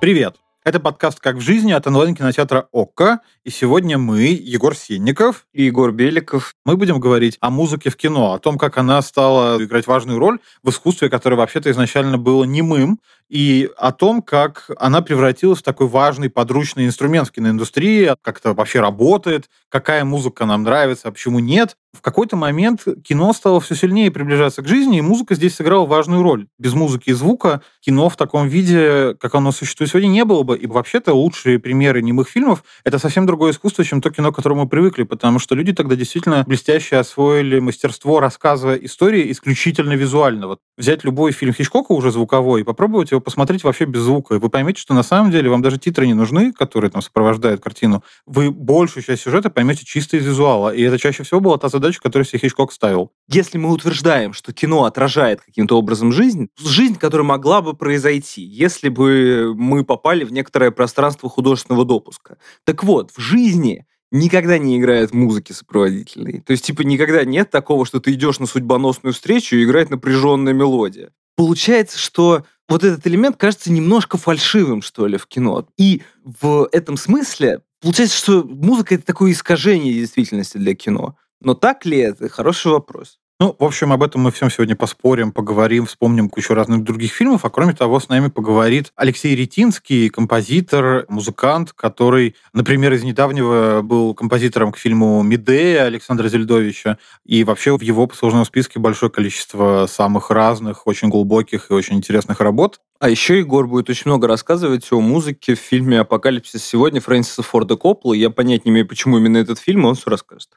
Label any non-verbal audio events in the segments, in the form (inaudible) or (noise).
Привет! Это подкаст «Как в жизни» от онлайн-кинотеатра ОККО. И сегодня мы, Егор Сенников и Егор Беликов, мы будем говорить о музыке в кино, о том, как она стала играть важную роль в искусстве, которое вообще-то изначально было немым, и о том, как она превратилась в такой важный подручный инструмент в киноиндустрии, как это вообще работает, какая музыка нам нравится, а почему нет. В какой-то момент кино стало все сильнее приближаться к жизни, и музыка здесь сыграла важную роль. Без музыки и звука кино в таком виде, как оно существует сегодня, не было бы. И вообще-то лучшие примеры немых фильмов — это совсем другое искусство, чем то кино, к которому мы привыкли, потому что люди тогда действительно блестяще освоили мастерство, рассказывая истории исключительно визуально. Вот взять любой фильм Хичкока уже звуковой и попробовать его посмотреть вообще без звука, и вы поймете, что на самом деле вам даже титры не нужны, которые там сопровождают картину. Вы большую часть сюжета поймете чисто из визуала, и это чаще всего была та задача, которую себе Хичкок ставил. Если мы утверждаем, что кино отражает каким-то образом жизнь, жизнь, которая могла бы произойти, если бы мы попали в некоторое пространство художественного допуска. Так вот, в жизни никогда не играет музыки сопроводительной. То есть, типа, никогда нет такого, что ты идешь на судьбоносную встречу и играет напряженная мелодия. Получается, что вот этот элемент кажется немножко фальшивым, что ли, в кино. И в этом смысле получается, что музыка — это такое искажение действительности для кино. Но так ли это? Хороший вопрос. Ну, в общем, об этом мы всем сегодня поспорим, поговорим, вспомним кучу разных других фильмов. А кроме того, с нами поговорит Алексей Ретинский, композитор, музыкант, который, например, из недавнего был композитором к фильму «Медея» Александра Зельдовича. И вообще в его послужном списке большое количество самых разных, очень глубоких и очень интересных работ. А еще Егор будет очень много рассказывать о музыке в фильме «Апокалипсис сегодня» Фрэнсиса Форда Коппола. Я понять не имею, почему именно этот фильм, он все расскажет.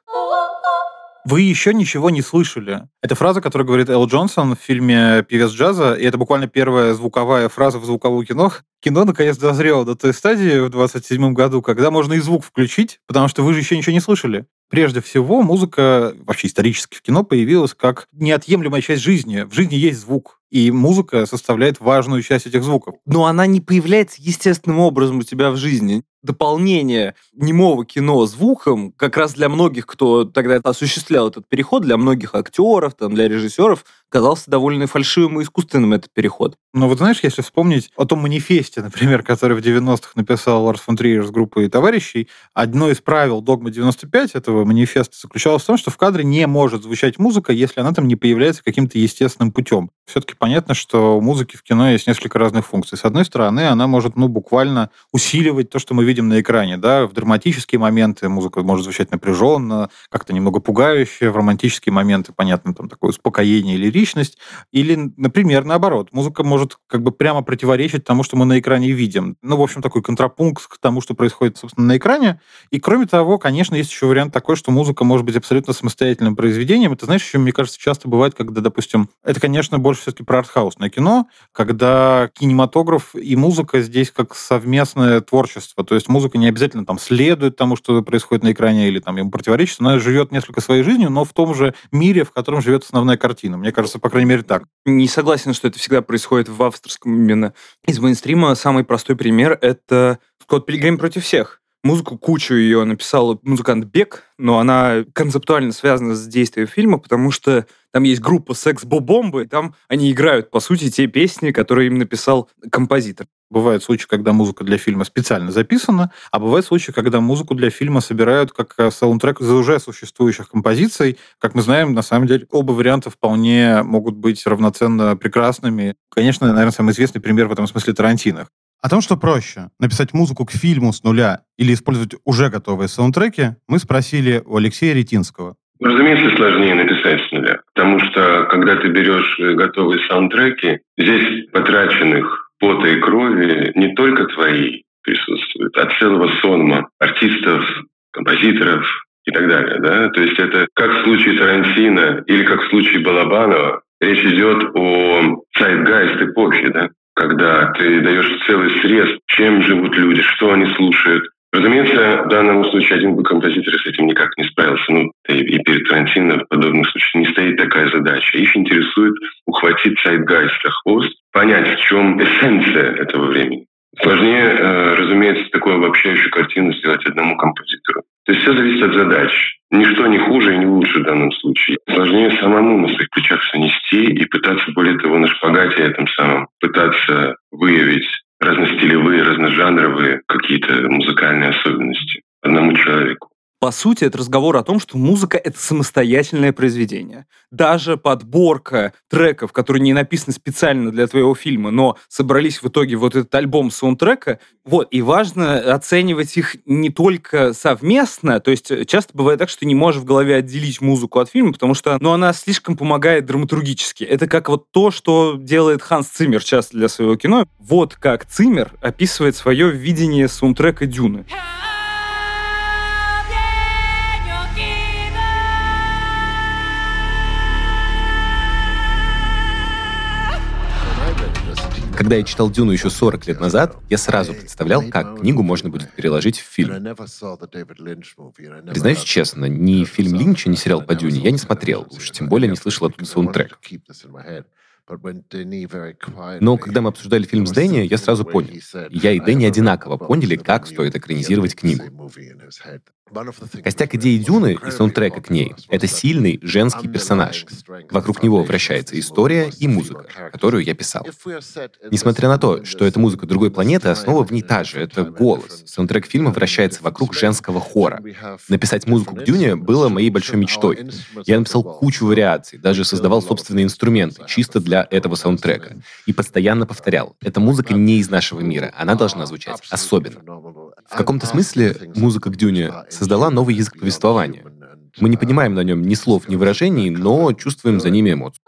Вы еще ничего не слышали. Это фраза, которую говорит Эл Джонсон в фильме «Певец джаза», и это буквально первая звуковая фраза в звуковом кино. Кино наконец дозрело до той стадии в 27 году, когда можно и звук включить, потому что вы же еще ничего не слышали. Прежде всего, музыка вообще исторически в кино появилась как неотъемлемая часть жизни. В жизни есть звук, и музыка составляет важную часть этих звуков. Но она не появляется естественным образом у тебя в жизни дополнение немого кино звуком, как раз для многих, кто тогда осуществлял этот переход, для многих актеров, там, для режиссеров, казался довольно фальшивым и искусственным этот переход. Но вот знаешь, если вспомнить о том манифесте, например, который в 90-х написал Ларс фон Триер с группой товарищей, одно из правил «Догма 95» этого манифеста заключалось в том, что в кадре не может звучать музыка, если она там не появляется каким-то естественным путем. Все-таки понятно, что у музыки в кино есть несколько разных функций. С одной стороны, она может, ну, буквально усиливать то, что мы видим на экране, да, в драматические моменты музыка может звучать напряженно, как-то немного пугающе, в романтические моменты, понятно, там такое успокоение или личность, или, например, наоборот, музыка может как бы прямо противоречить тому, что мы на экране видим. Ну, в общем, такой контрапункт к тому, что происходит, собственно, на экране. И, кроме того, конечно, есть еще вариант такой, что музыка может быть абсолютно самостоятельным произведением. Это, знаешь, еще, мне кажется, часто бывает, когда, допустим, это, конечно, больше все-таки про артхаусное кино, когда кинематограф и музыка здесь как совместное творчество. То есть музыка не обязательно там следует тому, что происходит на экране, или там ему противоречит. Она живет несколько своей жизнью, но в том же мире, в котором живет основная картина. Мне кажется, по крайней мере, так. Не согласен, что это всегда происходит в авторском именно. Из мейнстрима самый простой пример — это «Скотт Пилигрим против всех». Музыку, кучу ее написал музыкант Бек, но она концептуально связана с действием фильма, потому что там есть группа секс-бомбы, там они играют, по сути, те песни, которые им написал композитор. Бывают случаи, когда музыка для фильма специально записана, а бывают случаи, когда музыку для фильма собирают как э, саундтрек из уже существующих композиций. Как мы знаем, на самом деле, оба варианта вполне могут быть равноценно прекрасными. Конечно, наверное, самый известный пример в этом смысле Тарантино. О том, что проще — написать музыку к фильму с нуля или использовать уже готовые саундтреки, мы спросили у Алексея Ретинского. Разумеется, сложнее написать с нуля, потому что когда ты берешь э, готовые саундтреки, здесь потраченных пота и крови не только твои присутствуют, а целого сонма артистов, композиторов и так далее. Да? То есть это как в случае Тарантино или как в случае Балабанова, речь идет о zeitgeist эпохи, да? когда ты даешь целый срез, чем живут люди, что они слушают, Разумеется, в данном случае один бы композитор с этим никак не справился. Ну, и перед Тарантино в подобных случаях не стоит такая задача. Их интересует ухватить сайт-гайд за хвост, понять, в чем эссенция этого времени. Сложнее, э, разумеется, такую обобщающую картину сделать одному композитору. То есть все зависит от задач. Ничто не хуже и не лучше в данном случае. Сложнее самому на своих плечах все нести и пытаться, более того, на шпагате этом самом, пытаться выявить разностилевые, разножанровые какие-то музыкальные особенности одному человеку. По сути, это разговор о том, что музыка — это самостоятельное произведение. Даже подборка треков, которые не написаны специально для твоего фильма, но собрались в итоге вот этот альбом саундтрека, вот, и важно оценивать их не только совместно, то есть часто бывает так, что ты не можешь в голове отделить музыку от фильма, потому что, ну, она слишком помогает драматургически. Это как вот то, что делает Ханс Циммер часто для своего кино. Вот как Циммер описывает свое видение саундтрека «Дюны». Когда я читал «Дюну» еще 40 лет назад, я сразу представлял, как книгу можно будет переложить в фильм. Признаюсь честно, ни фильм Линча, ни сериал по «Дюне» я не смотрел, уж тем более не слышал оттуда саундтрек. Но когда мы обсуждали фильм с Дэнни, я сразу понял. Я и Дэнни одинаково поняли, как стоит экранизировать книгу. Костяк идеи Дюны и саундтрека к ней — это сильный женский персонаж. Вокруг него вращается история и музыка, которую я писал. Несмотря на то, что это музыка другой планеты, основа в ней та же — это голос. Саундтрек фильма вращается вокруг женского хора. Написать музыку к Дюне было моей большой мечтой. Я написал кучу вариаций, даже создавал собственные инструменты, чисто для этого саундтрека. И постоянно повторял, эта музыка не из нашего мира, она должна звучать особенно. В каком-то смысле музыка к Дюне создала новый язык повествования. Мы не понимаем на нем ни слов, ни выражений, но чувствуем за ними эмоции.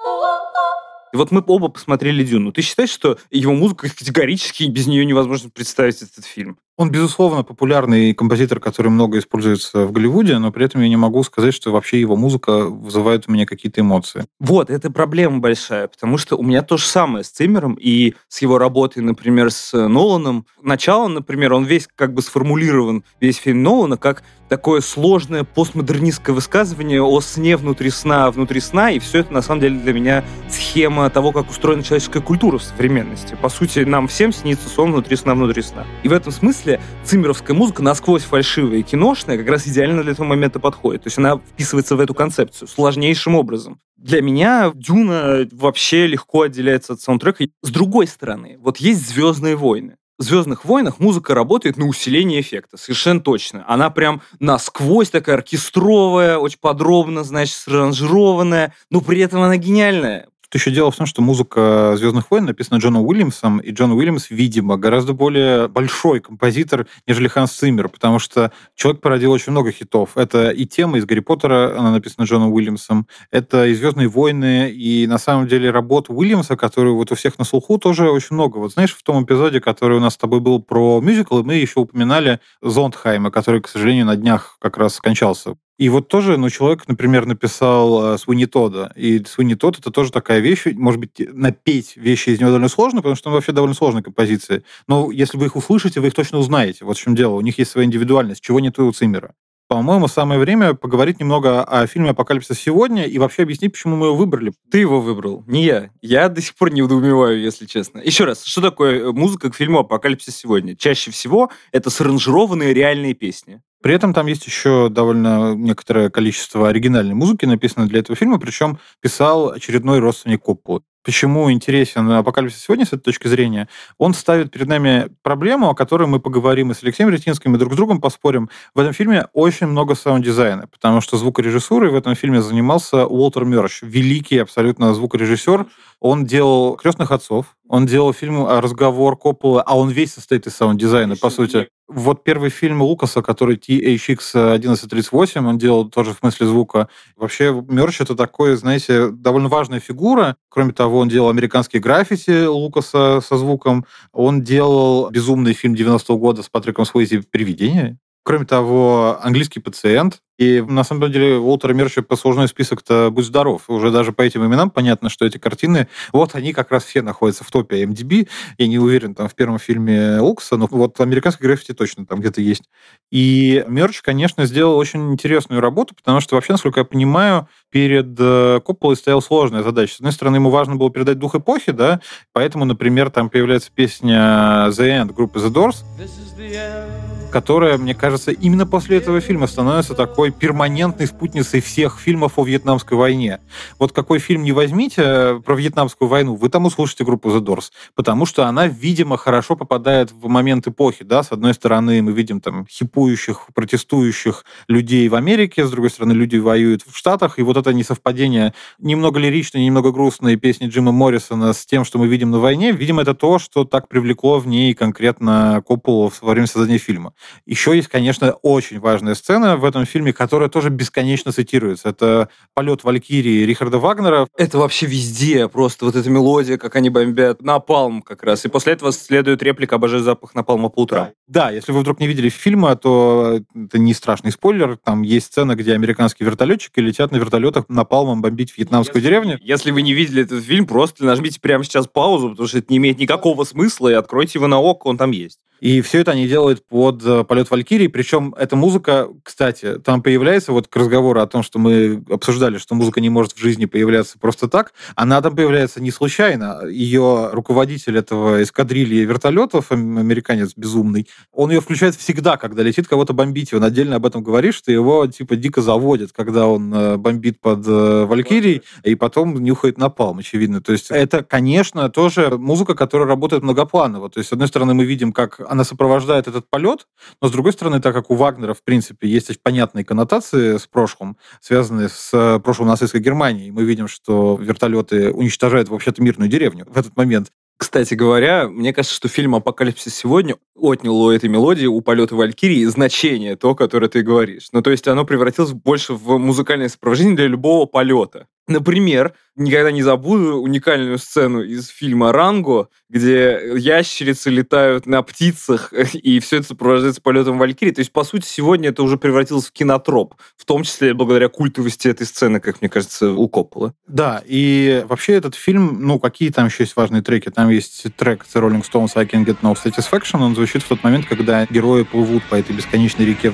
И вот мы оба посмотрели «Дюну». Ты считаешь, что его музыка категорически без нее невозможно представить этот фильм? Он, безусловно, популярный композитор, который много используется в Голливуде, но при этом я не могу сказать, что вообще его музыка вызывает у меня какие-то эмоции. Вот, это проблема большая, потому что у меня то же самое с Циммером и с его работой, например, с Ноланом. Начало, например, он весь как бы сформулирован, весь фильм Нолана, как такое сложное постмодернистское высказывание о сне внутри сна, внутри сна, и все это на самом деле для меня схема того, как устроена человеческая культура в современности. По сути, нам всем снится сон внутри сна, внутри сна. И в этом смысле циммеровская музыка насквозь фальшивая и киношная как раз идеально для этого момента подходит. То есть она вписывается в эту концепцию сложнейшим образом. Для меня Дюна вообще легко отделяется от саундтрека. С другой стороны, вот есть «Звездные войны». В «Звездных войнах» музыка работает на усиление эффекта, совершенно точно. Она прям насквозь такая оркестровая, очень подробно, значит, сранжированная, но при этом она гениальная. Еще дело в том, что музыка «Звездных войн» написана Джоном Уильямсом, и Джон Уильямс, видимо, гораздо более большой композитор, нежели Ханс Циммер, потому что человек породил очень много хитов. Это и тема из «Гарри Поттера», она написана Джоном Уильямсом, это и «Звездные войны», и на самом деле работ Уильямса, который вот у всех на слуху, тоже очень много. Вот знаешь, в том эпизоде, который у нас с тобой был про мюзикл, мы еще упоминали Зондхайма, который, к сожалению, на днях как раз скончался. И вот тоже, ну, человек, например, написал э, Суини Тода, и Суини Тод это тоже такая вещь, может быть, напеть вещи из него довольно сложно, потому что он вообще довольно сложная композиция. Но если вы их услышите, вы их точно узнаете. Вот в чем дело. У них есть своя индивидуальность, чего нет у Циммера. По-моему, самое время поговорить немного о фильме «Апокалипсис сегодня» и вообще объяснить, почему мы его выбрали. Ты его выбрал, не я. Я до сих пор недоумеваю, если честно. Еще раз, что такое музыка к фильму «Апокалипсис сегодня»? Чаще всего это аранжированные реальные песни. При этом там есть еще довольно некоторое количество оригинальной музыки, написанной для этого фильма, причем писал очередной родственник Копполы. Почему интересен «Апокалипсис сегодня» с этой точки зрения? Он ставит перед нами проблему, о которой мы поговорим и с Алексеем Ретинским, и друг с другом поспорим. В этом фильме очень много саунд-дизайна, потому что звукорежиссурой в этом фильме занимался Уолтер Мёрч, великий абсолютно звукорежиссер. Он делал «Крестных отцов», он делал фильм «Разговор» Копполы, а он весь состоит из саунд-дизайна, по сути. Вот первый фильм Лукаса, который THX 1138, он делал тоже в смысле звука. Вообще, Мерч это такой, знаете, довольно важная фигура. Кроме того, он делал американские граффити Лукаса со звуком. Он делал безумный фильм 90-го года с Патриком Суэйзи «Привидение». Кроме того, английский пациент, и на самом деле Уолтера Мерча послужной список-то «Будь здоров». Уже даже по этим именам понятно, что эти картины, вот они как раз все находятся в топе IMDb. Я не уверен, там в первом фильме Лукса, но вот американский граффити точно там где-то есть. И Мерч, конечно, сделал очень интересную работу, потому что вообще, насколько я понимаю, перед э, Копполой стояла сложная задача. С одной стороны, ему важно было передать дух эпохи, да, поэтому, например, там появляется песня The End группы The Doors. This is the end которая, мне кажется, именно после этого фильма становится такой перманентной спутницей всех фильмов о Вьетнамской войне. Вот какой фильм не возьмите э, про Вьетнамскую войну, вы там услышите группу The Doors, потому что она, видимо, хорошо попадает в момент эпохи, да, с одной стороны мы видим там хипующих, протестующих людей в Америке, с другой стороны люди воюют в Штатах, и вот это несовпадение немного лиричной, немного грустной песни Джима Моррисона с тем, что мы видим на войне, видимо, это то, что так привлекло в ней конкретно Копполу во время создания фильма. Еще есть, конечно, очень важная сцена в этом фильме, которая тоже бесконечно цитируется. Это полет Валькирии Рихарда Вагнера. Это вообще везде просто вот эта мелодия, как они бомбят. Напалм как раз. И после этого следует реплика «Обожаю запах напалма по утрам». Да, если вы вдруг не видели фильма, то это не страшный спойлер. Там есть сцена, где американские вертолетчики летят на вертолетах напалмом бомбить вьетнамскую если, деревню. Если вы не видели этот фильм, просто нажмите прямо сейчас паузу, потому что это не имеет никакого смысла, и откройте его на ОК, он там есть. И все это они делают под э, полет Валькирии. Причем эта музыка, кстати, там появляется, вот к разговору о том, что мы обсуждали, что музыка не может в жизни появляться просто так, она там появляется не случайно. Ее руководитель этого эскадрильи вертолетов, американец безумный, он ее включает всегда, когда летит кого-то бомбить. Он отдельно об этом говорит, что его типа дико заводит, когда он э, бомбит под э, Валькирией, и потом нюхает напалм, очевидно. То есть это, конечно, тоже музыка, которая работает многопланово. То есть, с одной стороны, мы видим, как она сопровождает этот полет, но, с другой стороны, так как у Вагнера, в принципе, есть понятные коннотации с прошлым, связанные с э, прошлым нацистской Германии, мы видим, что вертолеты уничтожают вообще-то мирную деревню в этот момент. Кстати говоря, мне кажется, что фильм «Апокалипсис сегодня» отнял у этой мелодии, у полета Валькирии, значение то, которое ты говоришь. Ну, то есть оно превратилось больше в музыкальное сопровождение для любого полета. Например, никогда не забуду уникальную сцену из фильма «Ранго», где ящерицы летают на птицах, (laughs) и все это сопровождается полетом Валькирии. То есть, по сути, сегодня это уже превратилось в кинотроп, в том числе благодаря культовости этой сцены, как мне кажется, у Коппола. Да, и вообще этот фильм, ну, какие там еще есть важные треки? Там есть трек The Rolling Stones I Can Get No Satisfaction, он звучит в тот момент, когда герои плывут по этой бесконечной реке.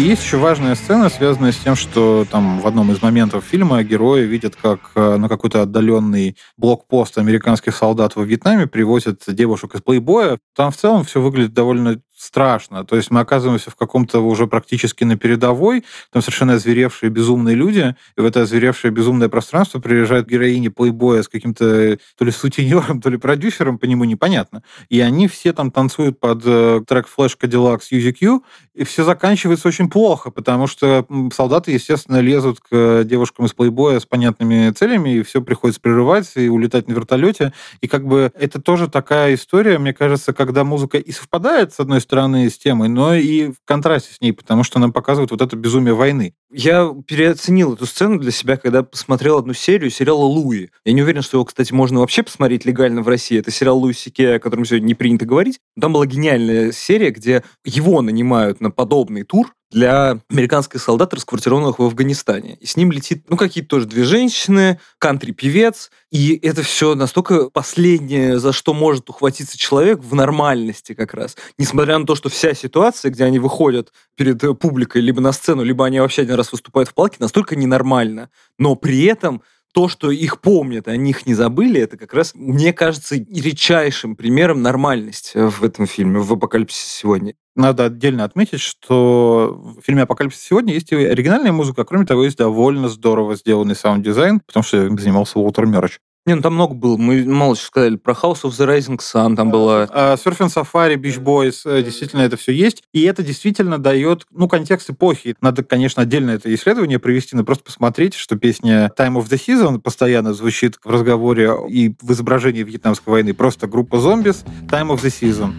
И есть еще важная сцена, связанная с тем, что там в одном из моментов фильма герои видят, как э, на какой-то отдаленный блокпост американских солдат во Вьетнаме привозят девушек из плейбоя. Там в целом все выглядит довольно страшно. То есть мы оказываемся в каком-то уже практически на передовой, там совершенно озверевшие безумные люди, и в это озверевшее безумное пространство приезжает героиня плейбоя с каким-то то ли сутенером, то ли продюсером, по нему непонятно. И они все там танцуют под э, трек Flash Cadillac с UZQ, и все заканчивается очень плохо, потому что солдаты, естественно, лезут к девушкам из плейбоя с понятными целями, и все приходится прерывать и улетать на вертолете. И как бы это тоже такая история, мне кажется, когда музыка и совпадает, с одной стороны, стороны, с темой, но и в контрасте с ней, потому что она показывает вот это безумие войны. Я переоценил эту сцену для себя, когда посмотрел одну серию сериала «Луи». Я не уверен, что его, кстати, можно вообще посмотреть легально в России. Это сериал Луи Сике, о котором сегодня не принято говорить. Там была гениальная серия, где его нанимают на подобный тур, для американских солдат, расквартированных в Афганистане. И с ним летит, ну, какие-то тоже две женщины, кантри-певец. И это все настолько последнее, за что может ухватиться человек в нормальности как раз. Несмотря на то, что вся ситуация, где они выходят перед публикой либо на сцену, либо они вообще один раз выступают в палке, настолько ненормально. Но при этом то, что их помнят, о них не забыли, это как раз, мне кажется, редчайшим примером нормальности в этом фильме, в «Апокалипсисе сегодня». Надо отдельно отметить, что в фильме «Апокалипсис сегодня» есть и оригинальная музыка, а кроме того, есть довольно здорово сделанный саунд-дизайн, потому что занимался Уолтер Мерч. Не, ну там много было. Мы мало что сказали про House of the Rising Sun, там было... Э, Surfin' Safari, Beach Boys, э, действительно это все есть. И это действительно дает, ну, контекст эпохи. Надо, конечно, отдельно это исследование провести, но просто посмотреть, что песня Time of the Season постоянно звучит в разговоре и в изображении Вьетнамской войны. Просто группа Zombies, Time of the Season.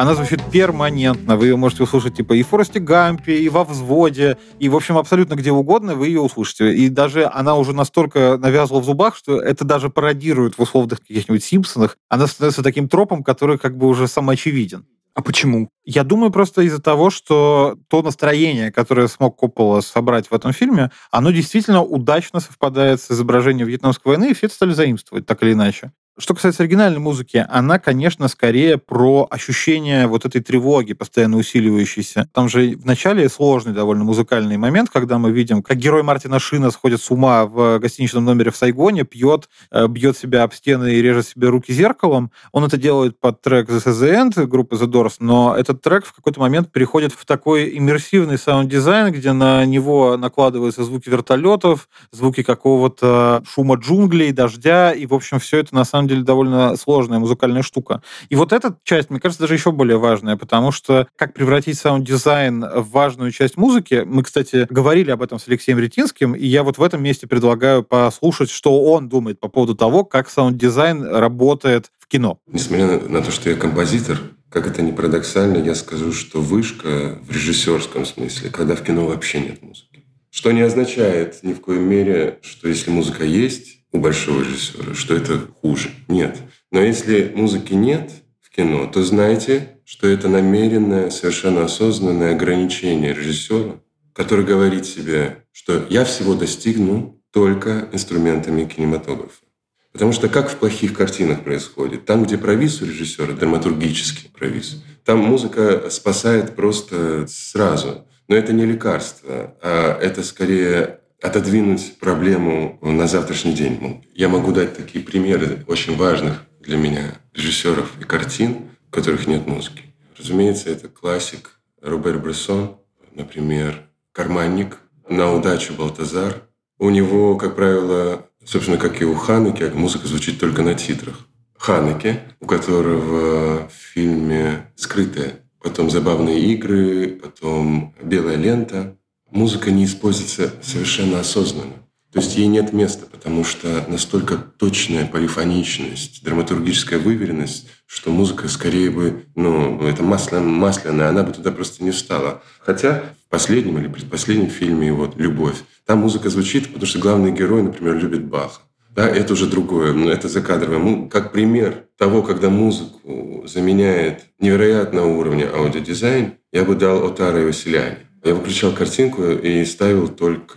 Она звучит перманентно. Вы ее можете услышать типа и в Форесте Гампе, и во взводе, и, в общем, абсолютно где угодно вы ее услышите. И даже она уже настолько навязла в зубах, что это даже пародирует в условных каких-нибудь Симпсонах. Она становится таким тропом, который как бы уже самоочевиден. А почему? Я думаю просто из-за того, что то настроение, которое смог Коппола собрать в этом фильме, оно действительно удачно совпадает с изображением Вьетнамской войны, и все это стали заимствовать, так или иначе. Что касается оригинальной музыки, она, конечно, скорее про ощущение вот этой тревоги, постоянно усиливающейся. Там же в начале сложный довольно музыкальный момент, когда мы видим, как герой Мартина Шина сходит с ума в гостиничном номере в Сайгоне, пьет, э, бьет себя об стены и режет себе руки зеркалом. Он это делает под трек The The End группы The Doors, но этот трек в какой-то момент переходит в такой иммерсивный саунд-дизайн, где на него накладываются звуки вертолетов, звуки какого-то шума джунглей, дождя, и, в общем, все это на самом деле довольно сложная музыкальная штука. И вот эта часть, мне кажется, даже еще более важная, потому что как превратить саунд-дизайн в важную часть музыки, мы, кстати, говорили об этом с Алексеем Ретинским, и я вот в этом месте предлагаю послушать, что он думает по поводу того, как саунд-дизайн работает в кино. Несмотря на то, что я композитор, как это ни парадоксально, я скажу, что вышка в режиссерском смысле, когда в кино вообще нет музыки. Что не означает ни в коей мере, что если музыка есть, у большого режиссера, что это хуже. Нет. Но если музыки нет в кино, то знайте, что это намеренное, совершенно осознанное ограничение режиссера, который говорит себе, что я всего достигну только инструментами кинематографа. Потому что как в плохих картинах происходит? Там, где провис у режиссера, драматургический провис, там музыка спасает просто сразу. Но это не лекарство, а это скорее отодвинуть проблему на завтрашний день. Я могу дать такие примеры очень важных для меня режиссеров и картин, в которых нет музыки. Разумеется, это классик Робер Брессон, например, «Карманник», «На удачу Балтазар». У него, как правило, собственно, как и у Ханеке, музыка звучит только на титрах. Ханеке, у которого в фильме «Скрытая», потом «Забавные игры», потом «Белая лента», музыка не используется совершенно осознанно. То есть ей нет места, потому что настолько точная полифоничность, драматургическая выверенность, что музыка скорее бы, ну, это масло, масляная, она бы туда просто не встала. Хотя в последнем или предпоследнем фильме вот «Любовь», там музыка звучит, потому что главный герой, например, любит Баха. Да, это уже другое, но это закадровое. Как пример того, когда музыку заменяет невероятного уровня аудиодизайн, я бы дал Отара и Василяне. Я выключал картинку и ставил только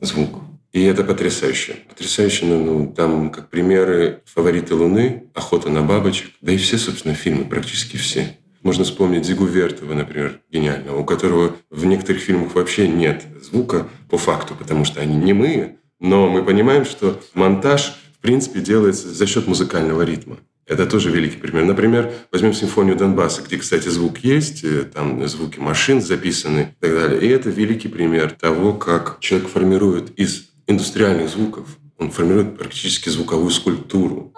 звук. И это потрясающе. Потрясающе, ну, ну, там как примеры «Фавориты Луны», «Охота на бабочек», да и все, собственно, фильмы, практически все. Можно вспомнить Зигу Вертова, например, гениального, у которого в некоторых фильмах вообще нет звука по факту, потому что они немые, но мы понимаем, что монтаж, в принципе, делается за счет музыкального ритма. Это тоже великий пример. Например, возьмем симфонию Донбасса, где, кстати, звук есть, э, там звуки машин записаны и так далее. И это великий пример того, как человек формирует из индустриальных звуков, он формирует практически звуковую скульптуру.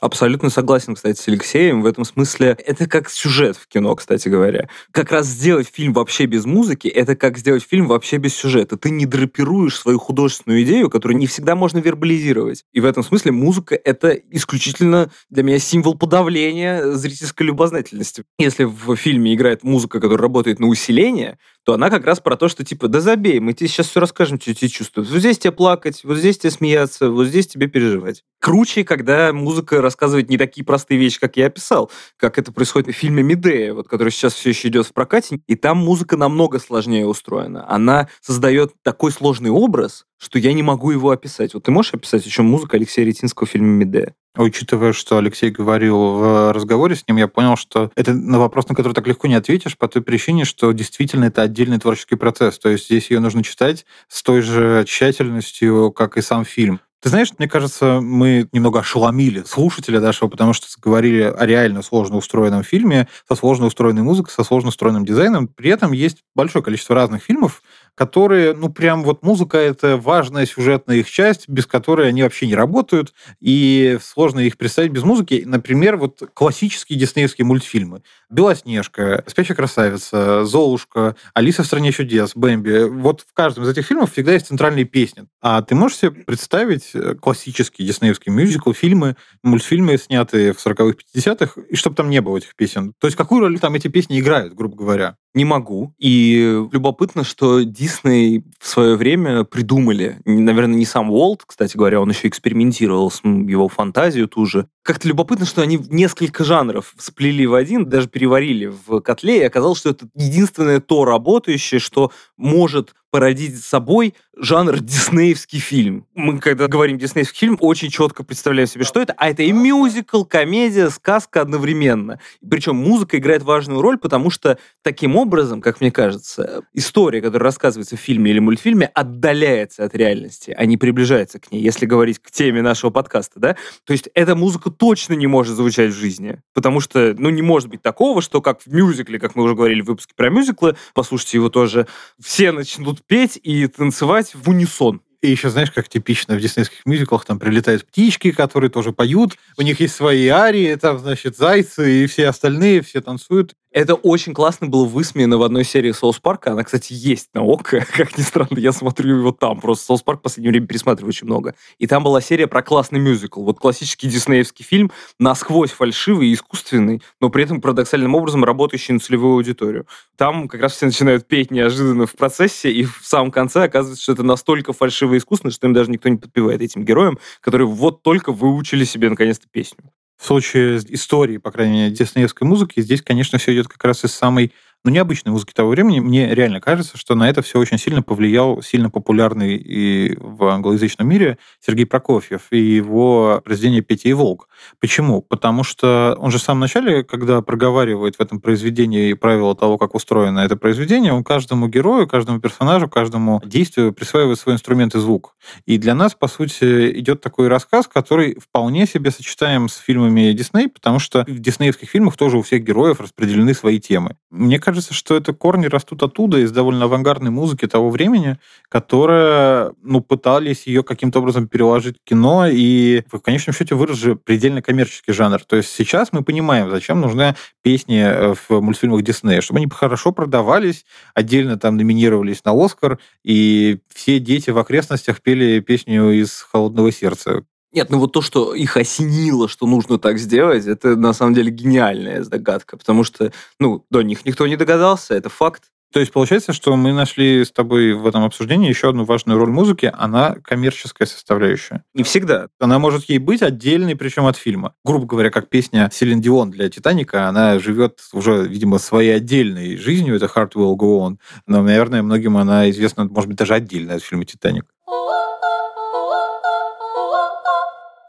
Абсолютно согласен, кстати, с Алексеем. В этом смысле это как сюжет в кино, кстати говоря. Как раз сделать фильм вообще без музыки, это как сделать фильм вообще без сюжета. Ты не драпируешь свою художественную идею, которую не всегда можно вербализировать. И в этом смысле музыка — это исключительно для меня символ подавления зрительской любознательности. Если в фильме играет музыка, которая работает на усиление, то она как раз про то, что типа, да забей, мы тебе сейчас все расскажем, что тебе чувствуют. Вот здесь тебе плакать, вот здесь тебе смеяться, вот здесь тебе переживать. Круче, когда музыка рассказывает не такие простые вещи, как я описал, как это происходит в фильме «Медея», вот, который сейчас все еще идет в прокате, и там музыка намного сложнее устроена. Она создает такой сложный образ, что я не могу его описать. Вот ты можешь описать еще музыку Алексея Ретинского в фильме «Медея»? Учитывая, что Алексей говорил в разговоре с ним, я понял, что это на вопрос, на который так легко не ответишь, по той причине, что действительно это отдельный творческий процесс. То есть здесь ее нужно читать с той же тщательностью, как и сам фильм. Ты знаешь, мне кажется, мы немного ошеломили слушателя нашего, потому что говорили о реально сложно устроенном фильме, со сложно устроенной музыкой, со сложно устроенным дизайном. При этом есть большое количество разных фильмов, которые, ну, прям вот музыка — это важная сюжетная их часть, без которой они вообще не работают, и сложно их представить без музыки. Например, вот классические диснеевские мультфильмы. «Белоснежка», «Спящая красавица», «Золушка», «Алиса в стране чудес», «Бэмби». Вот в каждом из этих фильмов всегда есть центральные песни. А ты можешь себе представить э, классические диснеевские мюзиклы, фильмы, мультфильмы, снятые в 40-х, 50-х, и чтобы там не было этих песен? То есть какую роль там эти песни играют, грубо говоря? Не могу. И любопытно, что Дисней в свое время придумали, наверное, не сам Уолт, кстати говоря, он еще экспериментировал с его фантазию ту же. Как-то любопытно, что они несколько жанров сплели в один, даже переварили в котле, и оказалось, что это единственное то работающее, что может породить собой жанр (laughs) диснеевский фильм. Мы, когда говорим диснеевский фильм, очень четко представляем себе, что это. А это и мюзикл, комедия, сказка одновременно. Причем музыка играет важную роль, потому что таким образом, как мне кажется, история, которая рассказывается в фильме или мультфильме, отдаляется от реальности, а не приближается к ней, если говорить к теме нашего подкаста, да? То есть эта музыка точно не может звучать в жизни, потому что, ну, не может быть такого, что как в мюзикле, как мы уже говорили в выпуске про мюзиклы, послушайте его тоже, все начнут петь и танцевать в унисон. И еще, знаешь, как типично в диснейских мюзиклах, там прилетают птички, которые тоже поют, у них есть свои арии, там, значит, зайцы и все остальные, все танцуют. Это очень классно было высмеяно в одной серии Соус Парка. Она, кстати, есть на ОК. (laughs) Как ни странно, я смотрю его там. Просто Соус Парк в последнее время пересматриваю очень много. И там была серия про классный мюзикл. Вот классический диснеевский фильм, насквозь фальшивый и искусственный, но при этом парадоксальным образом работающий на целевую аудиторию. Там как раз все начинают петь неожиданно в процессе, и в самом конце оказывается, что это настолько фальшиво и искусственно, что им даже никто не подпевает этим героям, которые вот только выучили себе наконец-то песню в случае истории, по крайней мере, диснеевской музыки, здесь, конечно, все идет как раз из самой ну, необычной музыки того времени. Мне реально кажется, что на это все очень сильно повлиял сильно популярный и в англоязычном мире Сергей Прокофьев и его произведение «Петя и Волк». Почему? Потому что он же в самом начале, когда проговаривает в этом произведении правила того, как устроено это произведение, он каждому герою, каждому персонажу, каждому действию присваивает свой инструмент и звук. И для нас, по сути, идет такой рассказ, который вполне себе сочетаем с фильмами Дисней, потому что в диснеевских фильмах тоже у всех героев распределены свои темы. Мне кажется, кажется, что это корни растут оттуда, из довольно авангардной музыки того времени, которая, ну, пытались ее каким-то образом переложить в кино, и в конечном счете вырос же предельно коммерческий жанр. То есть сейчас мы понимаем, зачем нужны песни э, в мультфильмах Диснея, чтобы они хорошо продавались, отдельно там номинировались на Оскар, и все дети в окрестностях пели песню из «Холодного сердца», нет, ну вот то, что их осенило, что нужно так сделать, это на самом деле гениальная догадка, потому что, ну, до них никто не догадался, это факт. То есть получается, что мы нашли с тобой в этом обсуждении еще одну важную роль музыки, она коммерческая составляющая. Не всегда. Она может ей быть отдельной, причем от фильма. Грубо говоря, как песня Селин Дион для «Титаника», она живет уже, видимо, своей отдельной жизнью, это «Heart Will Go On», но, наверное, многим она известна, может быть, даже отдельно от фильма «Титаник».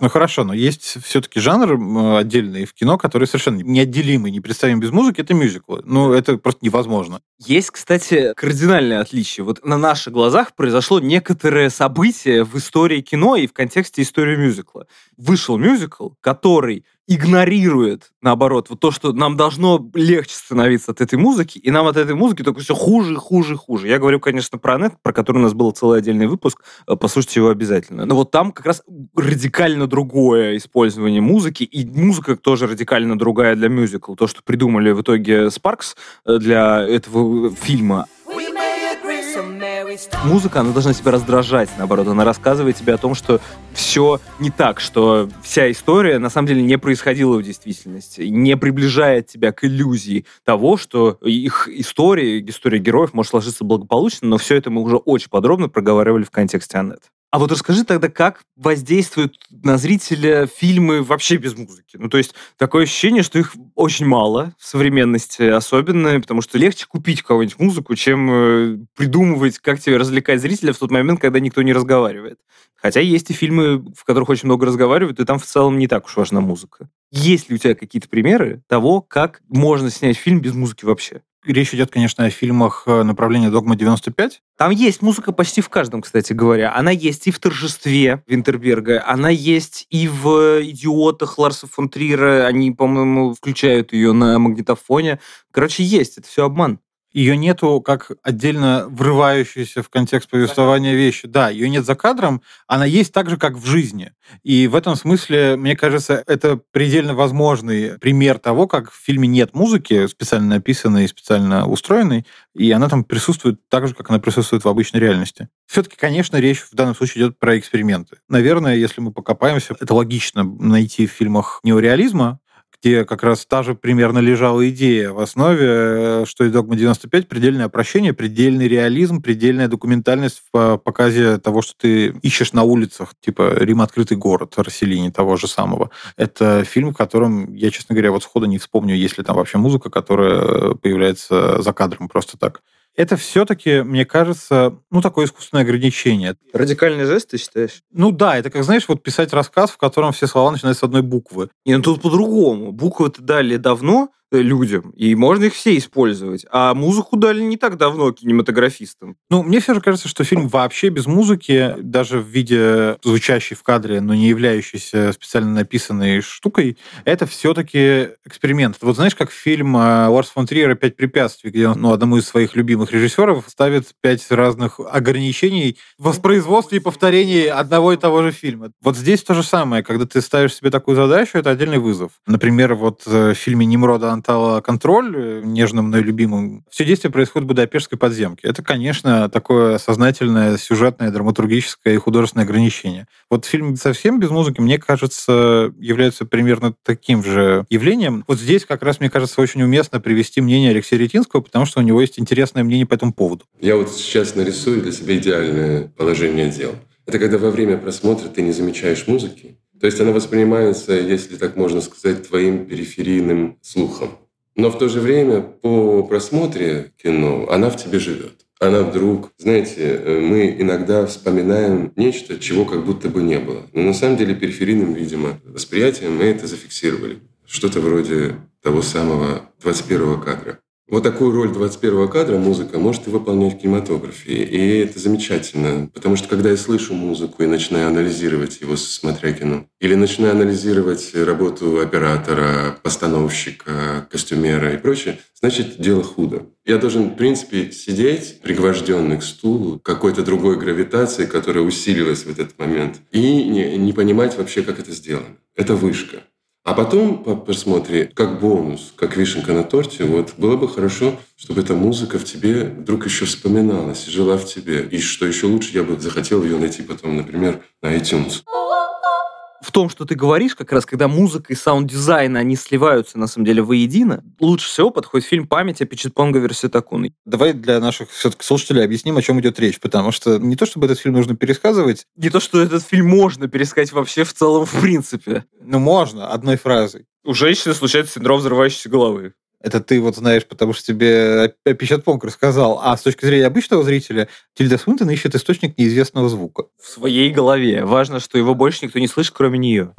Ну хорошо, но есть все-таки жанр отдельный в кино, который совершенно неотделимый, непредставим без музыки, это мюзиклы. Ну, это просто невозможно. Есть, кстати, кардинальное отличие. Вот на наших глазах произошло некоторое событие в истории кино и в контексте истории мюзикла. Вышел мюзикл, который игнорирует, наоборот, вот то, что нам должно легче становиться от этой музыки, и нам от этой музыки только все хуже, хуже, хуже. Я говорю, конечно, про нет, про который у нас был целый отдельный выпуск, э, послушайте его обязательно. Но вот там как раз радикально другое использование музыки, и музыка тоже радикально другая для мюзикла. То, что придумали в итоге Спаркс э, для этого фильма, Музыка, она должна тебя раздражать, наоборот. Она рассказывает тебе о том, что все не так, что вся история на самом деле не происходила в действительности, не приближает тебя к иллюзии того, что их история, история героев может сложиться благополучно, но все это мы уже очень подробно проговаривали в контексте Аннет. А вот расскажи тогда, как воздействуют на зрителя фильмы вообще без музыки? Ну, то есть такое ощущение, что их очень мало в современности, особенно, потому что легче купить кого-нибудь музыку, чем э, придумывать, как тебе развлекать зрителя в тот момент, когда никто не разговаривает. Хотя есть и фильмы, в которых очень много разговаривают, и там в целом не так уж важна музыка. Есть ли у тебя какие-то примеры того, как можно снять фильм без музыки вообще? Речь идет, конечно, о фильмах э, направления «Догма-95». Там есть музыка почти в каждом, кстати говоря. Она есть и в «Торжестве» Винтерберга, она есть и в «Идиотах» Ларса фон Трира. Они, по-моему, включают ее на магнитофоне. Короче, есть. Это все обман. Ее нету как отдельно врывающейся в контекст повествования вещи. Да, ее нет за кадром, она есть так же, как в жизни. И в этом смысле, мне кажется, это предельно возможный пример того, как в фильме нет музыки, специально написанной и специально устроенной, и она там присутствует так же, как она присутствует в обычной реальности. Все-таки, конечно, речь в данном случае идет про эксперименты. Наверное, если мы покопаемся, это логично найти в фильмах неореализма, где как раз та же примерно лежала идея в основе, э, что и «Догма 95» — предельное обращение, предельный реализм, предельная документальность в показе того, что ты ищешь на улицах, типа «Рим. Открытый город» Расселини того же самого. Это фильм, в котором я, честно говоря, вот сходу не вспомню, есть ли там вообще музыка, которая появляется за кадром просто так это все-таки, мне кажется, ну, такое искусственное ограничение. Радикальный жест, ты считаешь? Ну да, это как, знаешь, вот писать рассказ, в котором все слова начинаются с одной буквы. И ну тут по-другому. Буквы-то дали давно, людям, и можно их все использовать. А музыку дали не так давно кинематографистам. Ну, мне все же кажется, что фильм вообще без музыки, даже в виде звучащей в кадре, но не являющейся специально написанной штукой, это все-таки эксперимент. Вот знаешь, как фильм э, Ларс фон Триера «Пять препятствий», где он ну, одному из своих любимых режиссеров ставит пять разных ограничений в воспроизводстве и повторении одного и того же фильма. Вот здесь то же самое. Когда ты ставишь себе такую задачу, это отдельный вызов. Например, вот э, в фильме «Немрода контроль, э, нежным мной любимым, все действие происходит в Будапештской подземке. Это, конечно, такое сознательное, сюжетное, драматургическое и художественное ограничение. Вот фильм совсем без музыки, мне кажется, является примерно таким же явлением. Вот здесь как раз, мне кажется, очень уместно привести мнение Алексея Ретинского, потому что у него есть интересное мнение по этому поводу. Я вот сейчас нарисую для себя идеальное положение дел. Это когда во время просмотра ты не замечаешь музыки, то есть она воспринимается, если так можно сказать, твоим периферийным слухом. Но в то же время по просмотре кино она в тебе живет. Она вдруг, знаете, мы иногда вспоминаем нечто, чего как будто бы не было. Но на самом деле периферийным, видимо, восприятием мы это зафиксировали. Что-то вроде того самого 21 кадра. Вот такую роль 21-го кадра музыка может и выполнять в кинематографе. И это замечательно, потому что когда я слышу музыку и начинаю анализировать его, смотря кино, или начинаю анализировать работу оператора, постановщика, костюмера и прочее, значит, дело худо. Я должен, в принципе, сидеть, пригвожденный к стулу, какой-то другой гравитации, которая усилилась в этот момент, и не, не понимать вообще, как это сделано. Это вышка. А потом по просмотре, как бонус, как вишенка на торте, вот было бы хорошо, чтобы эта музыка в тебе вдруг еще вспоминалась, жила в тебе. И что еще лучше, я бы захотел ее найти потом, например, на iTunes в том, что ты говоришь, как раз когда музыка и саунд-дизайн, они сливаются, на самом деле, воедино, лучше всего подходит фильм «Память» Апичатпонга Вирасетакуна. Давай для наших все-таки слушателей объясним, о чем идет речь, потому что не то, чтобы этот фильм нужно пересказывать. Не то, что этот фильм можно пересказать вообще в целом, в принципе. Ну, можно, одной фразой. У женщины случается синдром взрывающейся головы. Это ты вот знаешь, потому что тебе Пищат Понк рассказал. А с точки зрения обычного зрителя, Тильда Свинтон ищет источник неизвестного звука. В своей голове. Важно, что его больше никто не слышит, кроме нее.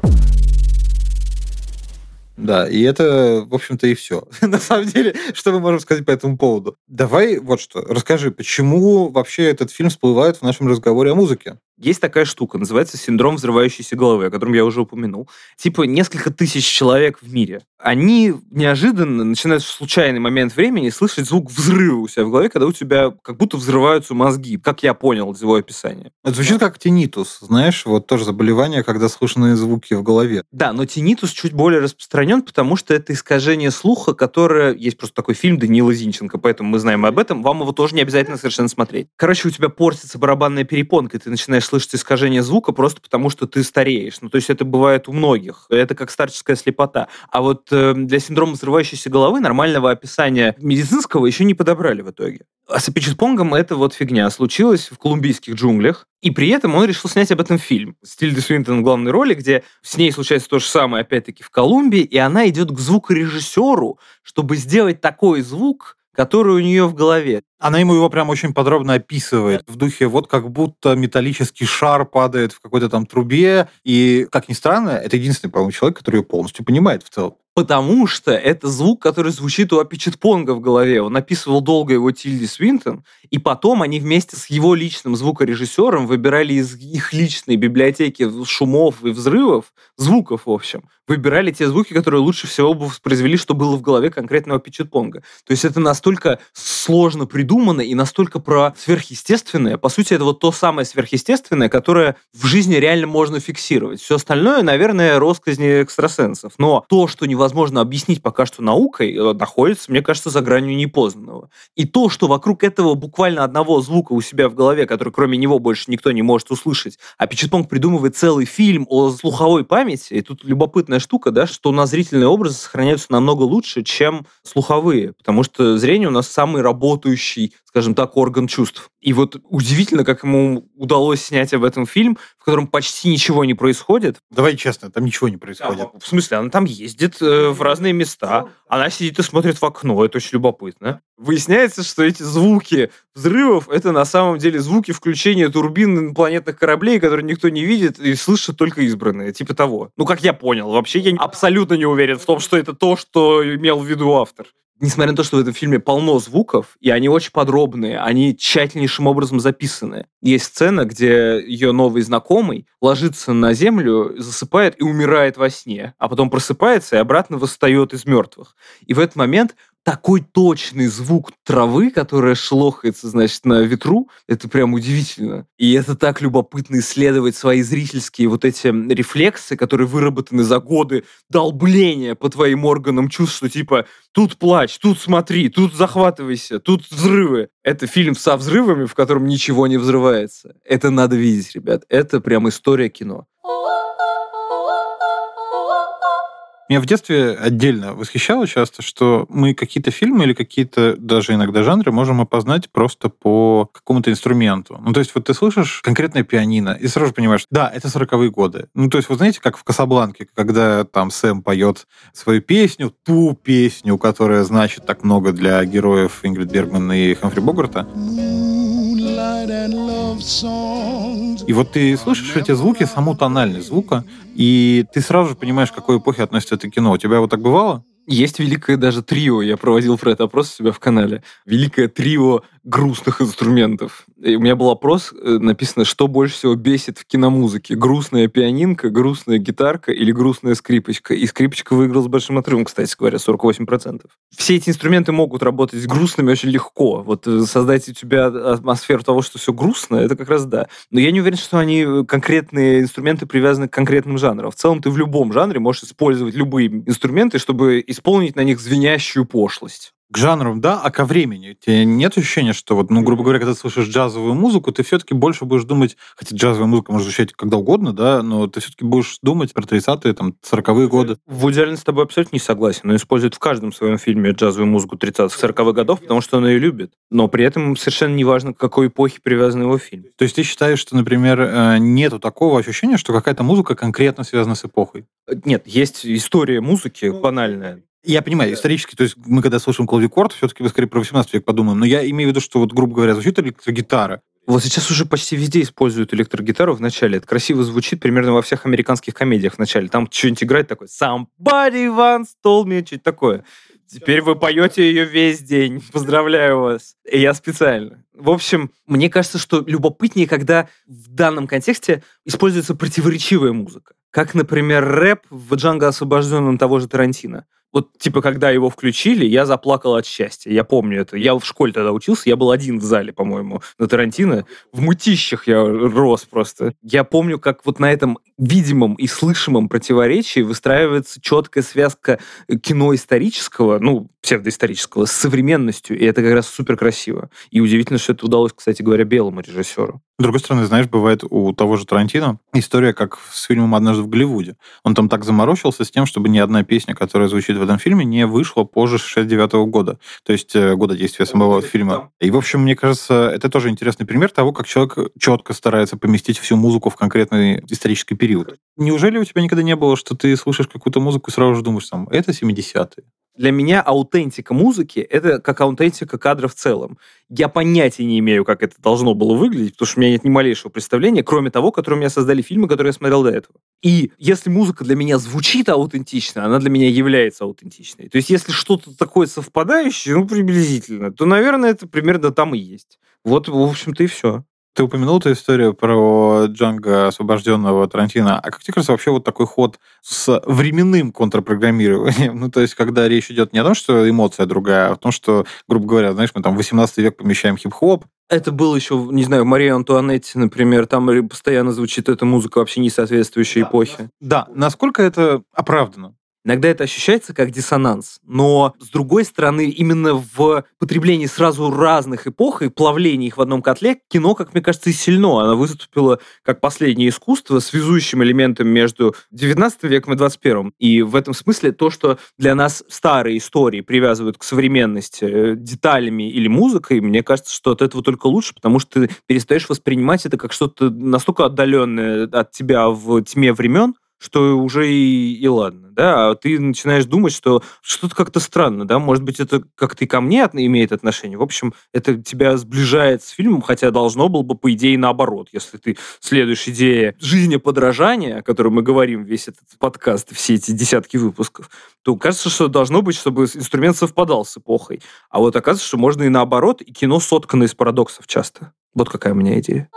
Да, и это, в общем-то, и все. (laughs) На самом деле, что мы можем сказать по этому поводу? Давай вот что, расскажи, почему вообще этот фильм всплывает в нашем разговоре о музыке? Есть такая штука, называется синдром взрывающейся головы, о котором я уже упомянул. Типа несколько тысяч человек в мире. Они неожиданно начинают в случайный момент времени слышать звук взрыва у себя в голове, когда у тебя как будто взрываются мозги, как я понял из его описания. Это звучит как тинитус, знаешь, вот тоже заболевание, когда слышны звуки в голове. Да, но тинитус чуть более распространен, потому что это искажение слуха, которое... Есть просто такой фильм Данила Зинченко, поэтому мы знаем об этом. Вам его тоже не обязательно совершенно смотреть. Короче, у тебя портится барабанная перепонка, и ты начинаешь слышать искажение звука просто потому, что ты стареешь. Ну, то есть это бывает у многих. Это как старческая слепота. А вот э, для синдрома взрывающейся головы нормального описания медицинского еще не подобрали в итоге. А с Эпичетпонгом это вот фигня случилась в колумбийских джунглях. И при этом он решил снять об этом фильм. Стиль Свинтон в главной роли, где с ней случается то же самое, опять-таки, в Колумбии, и она идет к звукорежиссеру, чтобы сделать такой звук, который у нее в голове. Она ему его прям очень подробно описывает. В духе вот как будто металлический шар падает в какой-то там трубе. И, как ни странно, это единственный, по-моему, человек, который ее полностью понимает в целом. Потому что это звук, который звучит у Апичетпонга в голове. Он описывал долго его Тильди Свинтон, и потом они вместе с его личным звукорежиссером выбирали из их личной библиотеки шумов и взрывов, звуков, в общем, выбирали те звуки, которые лучше всего бы воспроизвели, что было в голове конкретного Пичетпонга. То есть это настолько сложно придумано и настолько про сверхъестественное. По сути, это вот то самое сверхъестественное, которое в жизни реально можно фиксировать. Все остальное, наверное, росказни экстрасенсов. Но то, что невозможно объяснить пока что наукой, э, находится, мне кажется, за гранью непознанного. И то, что вокруг этого буквально одного звука у себя в голове, который кроме него больше никто не может услышать, а Пичетпонг придумывает целый фильм о слуховой памяти, и тут любопытная штука, да, что у нас зрительные образы сохраняются намного лучше, чем слуховые, потому что зрение у нас самый работающий скажем так, орган чувств. И вот удивительно, как ему удалось снять об этом фильм, в котором почти ничего не происходит. Давай честно, там ничего не происходит. Да, в смысле, она там ездит э, в разные места, она сидит и смотрит в окно, это очень любопытно. Выясняется, что эти звуки взрывов — это на самом деле звуки включения турбин инопланетных кораблей, которые никто не видит и слышат только избранные, типа того. Ну, как я понял. Вообще, я абсолютно не уверен в том, что это то, что имел в виду автор несмотря на то, что в этом фильме полно звуков, и они очень подробные, они тщательнейшим образом записаны. Есть сцена, где ее новый знакомый ложится на землю, засыпает и умирает во сне, а потом просыпается и обратно восстает из мертвых. И в этот момент такой точный звук травы, которая шлохается, значит, на ветру, это прям удивительно. И это так любопытно исследовать свои зрительские вот эти рефлексы, которые выработаны за годы долбления по твоим органам чувств, что типа тут плачь, тут смотри, тут захватывайся, тут взрывы. Это фильм со взрывами, в котором ничего не взрывается. Это надо видеть, ребят. Это прям история кино. Меня в детстве отдельно восхищало часто, что мы какие-то фильмы или какие-то даже иногда жанры можем опознать просто по какому-то инструменту. Ну, то есть вот ты слышишь конкретное пианино и сразу понимаешь, да, это 40-е годы. Ну, то есть вот знаете, как в «Касабланке», когда там Сэм поет свою песню, ту песню, которая значит так много для героев Ингрид Бергман и Хамфри Богарта. И вот ты слышишь эти звуки, саму тональность звука, и ты сразу же понимаешь, к какой эпохе относится это кино. У тебя вот так бывало? Есть великое даже трио, я проводил про это опрос у себя в канале. Великое трио грустных инструментов. И у меня был опрос, э, написано, что больше всего бесит в киномузыке. Грустная пианинка, грустная гитарка или грустная скрипочка. И скрипочка выиграл с большим отрывом, кстати говоря, 48%. Все эти инструменты могут работать с грустными очень легко. Вот э, создать у тебя атмосферу того, что все грустно, это как раз да. Но я не уверен, что они э, конкретные инструменты привязаны к конкретным жанрам. В целом ты в любом жанре можешь использовать любые инструменты, чтобы исполнить на них звенящую пошлость к жанрам, да, а ко времени. У тебя нет ощущения, что вот, ну, грубо говоря, когда ты слышишь джазовую музыку, ты все-таки больше будешь думать, хотя джазовая музыка может звучать когда угодно, да, но ты все-таки будешь думать про 30-е, там, 40-е годы. В идеале с тобой абсолютно не согласен. Он использует в каждом своем фильме джазовую музыку 30-х, 40-х годов, потому что он ее любит. Но при этом совершенно не важно, к какой эпохе привязан его фильм. То есть ты считаешь, что, например, э, нету такого ощущения, что какая-то музыка конкретно связана с эпохой? Нет, есть история музыки банальная. Я понимаю, исторически, то есть мы когда слушаем клавикорд, все-таки мы скорее про 18 век подумаем, но я имею в виду, что вот, грубо говоря, звучит электрогитара, вот сейчас уже почти везде используют электрогитару в начале. Это красиво звучит примерно во всех американских комедиях в начале. Там что-нибудь играет такой «Somebody once told me», что-то такое. Теперь вы поете ее весь день. Поздравляю вас. И я специально. В общем, мне кажется, что любопытнее, когда в данном контексте используется противоречивая музыка. Как, например, рэп в «Джанго освобожденном» того же Тарантино. Вот, типа, когда его включили, я заплакал от счастья. Я помню это. Я в школе тогда учился, я был один в зале, по-моему, на Тарантино. В мутищах я рос просто. Я помню, как вот на этом видимом и слышимом противоречии выстраивается четкая связка кино исторического, ну, псевдоисторического, с современностью, и это как раз супер красиво. И удивительно, что это удалось, кстати говоря, белому режиссеру. С другой стороны, знаешь, бывает у того же Тарантино история, как с фильмом «Однажды в Голливуде». Он там так заморочился с тем, чтобы ни одна песня, которая звучит в этом фильме, не вышла позже 69 -го года, то есть э, года действия самого фильма. И, в общем, мне кажется, это тоже интересный пример того, как человек четко старается поместить всю музыку в конкретный исторический период. Неужели у тебя никогда не было, что ты слушаешь какую-то музыку и сразу же думаешь, там, это 70-е, Для меня аутентика музыки — это как аутентика кадра в целом. Я понятия не имею, как это должно было выглядеть, потому что у меня нет ни малейшего представления, кроме того, которое у меня создали фильмы, которые я смотрел до этого. И если музыка для меня звучит аутентично, она для меня является аутентичной. То есть если что-то такое совпадающее, ну, приблизительно, то, наверное, это примерно там и есть. Вот, в общем-то, и все. Ты упомянул эту историю про Джанга освобожденного Тарантино. А как тебе кажется, вообще вот такой ход с временным контрпрограммированием? (laughs) Ну, то есть, когда речь идет не о том, что эмоция другая, а о том, что, грубо говоря, знаешь, мы там в 18 век помещаем хип-хоп, это было еще, не знаю, Мария Антуанетти, например, там постоянно звучит эта музыка вообще не соответствующей да, эпохе. Да, насколько это оправдано? Иногда это ощущается как диссонанс, но с другой стороны, именно в потреблении сразу разных эпох и плавлении их в одном котле кино, как мне кажется, и сильно. Она выступила как последнее искусство, связующим элементом между 19 веком и 21. И в этом смысле то, что для нас старые истории привязывают к современности э, деталями или музыкой, мне кажется, что от этого только лучше, потому что ты перестаешь воспринимать это как что-то настолько отдаленное от тебя в тьме времен, что уже и, и ладно, да, а ты начинаешь думать, что что-то как-то странно, да, может быть, это как-то и ко мне имеет отношение. В общем, это тебя сближает с фильмом, хотя должно было бы, по идее, наоборот. Если ты следуешь идее жизни подражания, о которой мы говорим весь этот подкаст, все эти десятки выпусков, то кажется, что должно быть, чтобы инструмент совпадал с эпохой. А вот оказывается, что можно и наоборот, и кино соткано из парадоксов часто. Вот какая у меня идея.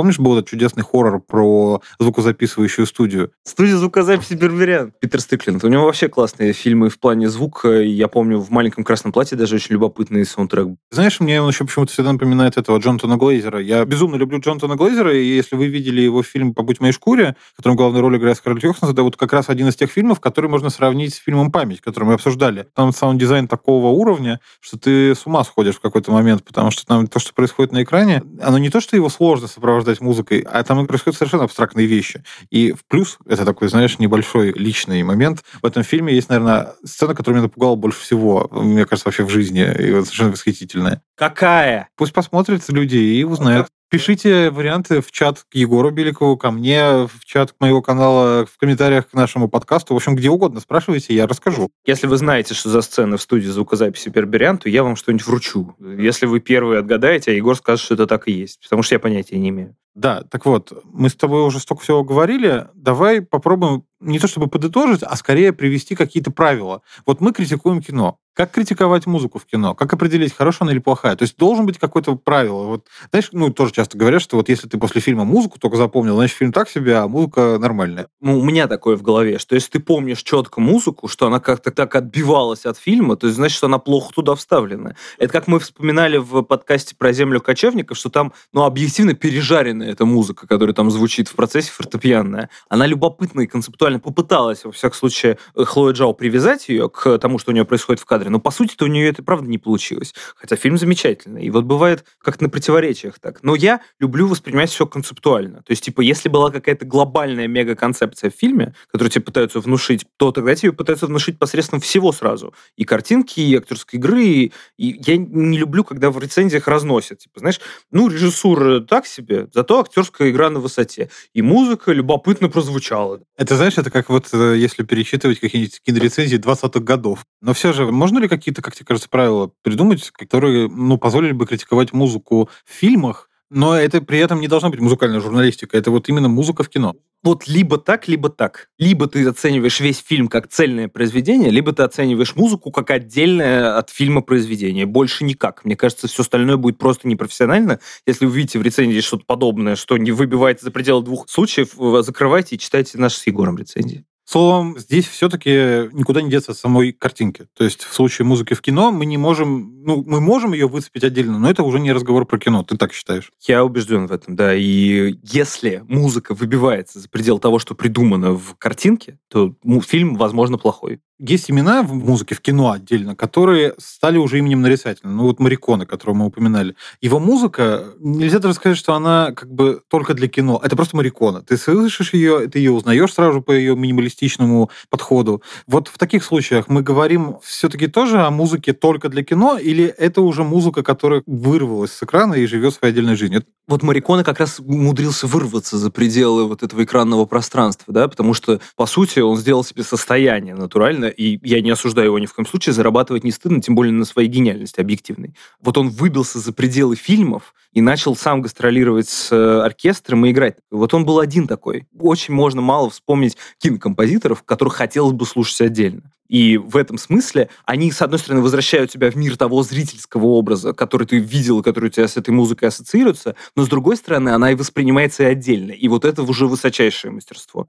Помнишь, был этот чудесный хоррор про звукозаписывающую студию? Студия звукозаписи Берберян. Питер Стрикленд. У него вообще классные фильмы в плане звука. Я помню, в «Маленьком красном платье» даже очень любопытный саундтрек. Знаешь, мне он еще почему-то всегда напоминает этого Джонатана Глейзера. Я безумно люблю Джонатана Глейзера, и если вы видели его фильм «Побудь в моей шкуре», в котором главную роль играет Скарлетт Йоханссон, это вот как раз один из тех фильмов, который можно сравнить с фильмом «Память», который мы обсуждали. Там саунд-дизайн такого уровня, что ты с ума сходишь в какой-то момент, потому что там то, что происходит на экране, оно не то, что его сложно сопровождать сопровождать музыкой, а там происходят совершенно абстрактные вещи. И в плюс, это такой, знаешь, небольшой личный момент, в этом фильме есть, наверное, сцена, которая меня напугала больше всего, мне кажется, вообще в жизни, и вот совершенно восхитительная. Какая? Пусть посмотрят люди и узнают. Пишите варианты в чат к Егору Беликову, ко мне, в чат моего канала, в комментариях к нашему подкасту. В общем, где угодно спрашивайте, я расскажу. Если вы знаете, что за сцены в студии звукозаписи Перберян, то я вам что-нибудь вручу. Если вы первые отгадаете, а Егор скажет, что это так и есть. Потому что я понятия не имею. Да, так вот, мы с тобой уже столько всего говорили. Давай попробуем не то чтобы подытожить, а скорее привести какие-то правила. Вот мы критикуем кино. Как критиковать музыку в кино? Как определить, хорошая она или плохая? То есть должен быть какое-то правило. Вот, знаешь, ну, тоже часто говорят, что вот если ты после фильма музыку только запомнил, значит, фильм так себе, а музыка нормальная. Ну, у меня такое в голове, что если ты помнишь четко музыку, что она как-то так отбивалась от фильма, то значит, что она плохо туда вставлена. Это как мы вспоминали в подкасте про землю кочевников, что там, ну, объективно пережаренная эта музыка, которая там звучит в процессе фортепианная. Она любопытная и концептуально попыталась, во всяком случае, Хлоя Джао привязать ее к тому, что у нее происходит в кадре, но по сути-то у нее это правда не получилось. Хотя фильм замечательный. И вот бывает как на противоречиях так. Но я люблю воспринимать все концептуально. То есть, типа, если была какая-то глобальная мега-концепция в фильме, которую тебе пытаются внушить, то тогда тебе пытаются внушить посредством всего сразу. И картинки, и актерской игры. И, и я не люблю, когда в рецензиях разносят. Типа, знаешь, ну, режиссура так себе, зато актерская игра на высоте. И музыка любопытно прозвучала. Это, знаешь, это как вот э, если пересчитывать какие-нибудь кинорецензии 20-х годов. Но все же, можно ли какие-то, как тебе кажется, правила придумать, которые ну, позволили бы критиковать музыку в фильмах, но это при этом не должна быть музыкальная журналистика, это вот именно музыка в кино. Вот либо так, либо так. Либо ты оцениваешь весь фильм как цельное произведение, либо ты оцениваешь музыку как отдельное от фильма произведение. Больше никак. Мне кажется, все остальное будет просто непрофессионально. Если вы видите в рецензии что-то подобное, что не выбивается за пределы двух случаев, закрывайте и читайте наши с Егором рецензии. Словом, здесь все-таки никуда не деться от самой картинки. То есть в случае музыки в кино мы не можем, ну, мы можем ее выцепить отдельно, но это уже не разговор про кино. Ты так считаешь? Я убежден в этом, да. И если музыка выбивается за предел того, что придумано в картинке, то фильм, возможно, плохой есть имена в музыке, в кино отдельно, которые стали уже именем нарицательным. Ну вот Мариконы, которого мы упоминали. Его музыка, нельзя даже сказать, что она как бы только для кино. Это просто Марикона. Ты слышишь ее, ты ее узнаешь сразу по ее минималистичному подходу. Вот в таких случаях мы говорим все-таки тоже о музыке только для кино, или это уже музыка, которая вырвалась с экрана и живет своей отдельной жизнью? Вот Мариконы как раз умудрился вырваться за пределы вот этого экранного пространства, да, потому что, по сути, он сделал себе состояние натуральное и я не осуждаю его ни в коем случае, зарабатывать не стыдно, тем более на своей гениальности объективной. Вот он выбился за пределы фильмов и начал сам гастролировать с э, оркестром и играть. Вот он был один такой. Очень можно мало вспомнить кинокомпозиторов, которых хотелось бы слушать отдельно. И в этом смысле они, с одной стороны, возвращают тебя в мир того зрительского образа, который ты видел, который у тебя с этой музыкой ассоциируется, но, с другой стороны, она и воспринимается и отдельно. И вот это уже высочайшее мастерство.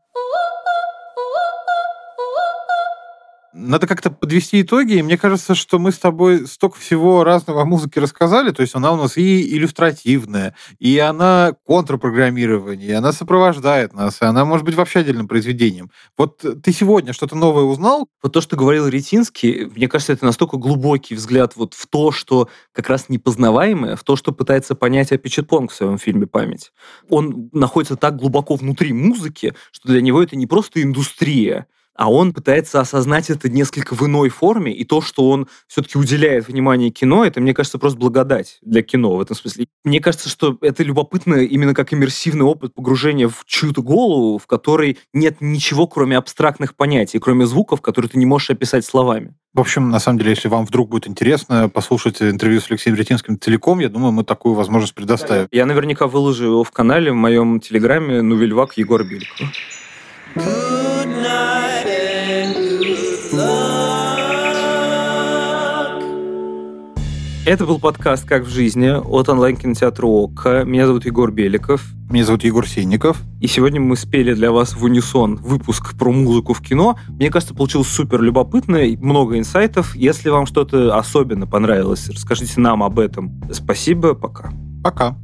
Надо как-то подвести итоги, и мне кажется, что мы с тобой столько всего разного о музыке рассказали, то есть она у нас и иллюстративная, и она контрпрограммирование, и она сопровождает нас, и она может быть вообще отдельным произведением. Вот ты сегодня что-то новое узнал? Вот то, что говорил Ретинский, мне кажется, это настолько глубокий взгляд вот в то, что как раз непознаваемое, в то, что пытается понять Апичетпонг в своем фильме «Память». Он находится так глубоко внутри музыки, что для него это не просто индустрия, а он пытается осознать это несколько в иной форме, и то, что он все-таки уделяет внимание кино, это, мне кажется, просто благодать для кино в этом смысле. Мне кажется, что это любопытно именно как иммерсивный опыт погружения в чью-то голову, в которой нет ничего, кроме абстрактных понятий, кроме звуков, которые ты не можешь описать словами. В общем, на самом деле, если вам вдруг будет интересно послушать интервью с Алексеем Ретинским целиком, я думаю, мы такую возможность предоставим. Я наверняка выложу его в канале в моем телеграме «Нувельвак Егор Билько». Это был подкаст «Как в жизни» от онлайн-кинотеатра ОККО. Меня зовут Егор Беликов. Меня зовут Егор Синников. И сегодня мы спели для вас в унисон выпуск про музыку в кино. Мне кажется, получилось супер любопытно, много инсайтов. Если вам что-то особенно понравилось, расскажите нам об этом. Спасибо, пока. Пока.